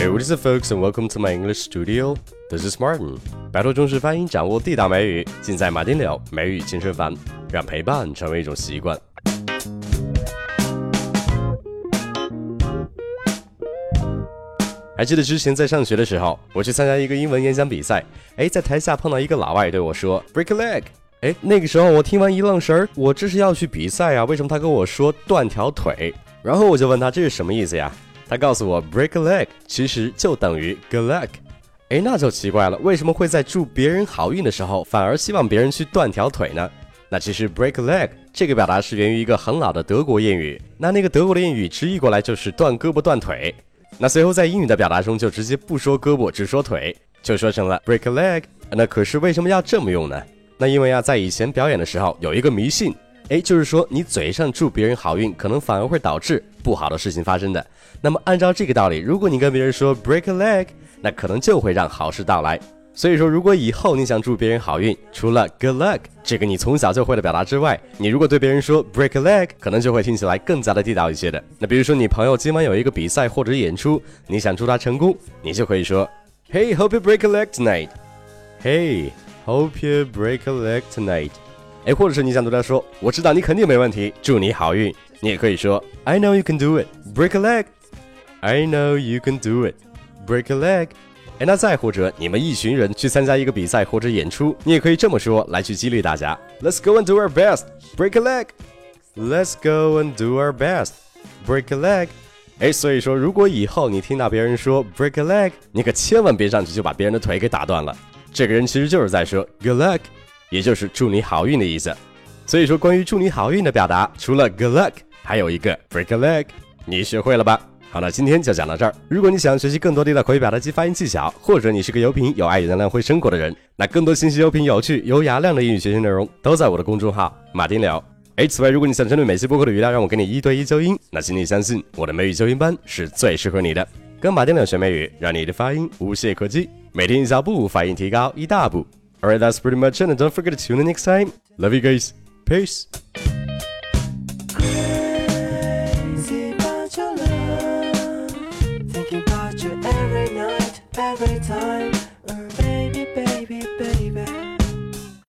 Hey, what is up, folks, and welcome to my English studio. This is Martin. 摆脱中式发音，掌握地道美语，尽在马丁柳美语健身房，让陪伴成为一种习惯。还记得之前在上学的时候，我去参加一个英文演讲比赛，哎，在台下碰到一个老外对我说 “break a leg”，哎，那个时候我听完一愣神儿，我这是要去比赛啊，为什么他跟我说断条腿？然后我就问他这是什么意思呀？他告诉我 “break a leg” 其实就等于 “good luck”，哎，那就奇怪了，为什么会在祝别人好运的时候，反而希望别人去断条腿呢？那其实 “break a leg” 这个表达是源于一个很老的德国谚语，那那个德国的谚语直译过来就是断胳膊断腿。那随后在英语的表达中就直接不说胳膊，只说腿，就说成了 break a leg。那可是为什么要这么用呢？那因为啊，在以前表演的时候有一个迷信，哎，就是说你嘴上祝别人好运，可能反而会导致不好的事情发生的。那么按照这个道理，如果你跟别人说 break a leg，那可能就会让好事到来。所以说，如果以后你想祝别人好运，除了 good luck 这个你从小就会的表达之外，你如果对别人说 break a leg，可能就会听起来更加的地道一些的。那比如说你朋友今晚有一个比赛或者演出，你想祝他成功，你就可以说 Hey, hope you break a leg tonight. Hey, hope you break a leg tonight. 哎，或者是你想对他说，我知道你肯定没问题，祝你好运，你也可以说 I know you can do it. Break a leg. I know you can do it. Break a leg. 哎，那再或者你们一群人去参加一个比赛或者演出，你也可以这么说来去激励大家。Let's go and do our best. Break a leg. Let's go and do our best. Break a leg. 哎，所以说，如果以后你听到别人说 break a leg，你可千万别上去就把别人的腿给打断了。这个人其实就是在说 good luck，也就是祝你好运的意思。所以说，关于祝你好运的表达，除了 good luck，还有一个 break a leg，你学会了吧？好了，今天就讲到这儿。如果你想学习更多地道口语表达及发音技巧，或者你是个有品、有爱、有能量、会生活的人，那更多信息、有品、有趣、有雅量的英语学习内容都在我的公众号马丁聊。哎，此外，如果你想针对每期播客的语料让我给你一对一纠音，那请你相信我的美语纠音班是最适合你的。跟马丁聊学美语，让你的发音无懈可击，每天一小步，发音提高一大步。Alright, that's pretty much it. And don't forget to tune in next time. Love you guys. Peace. every time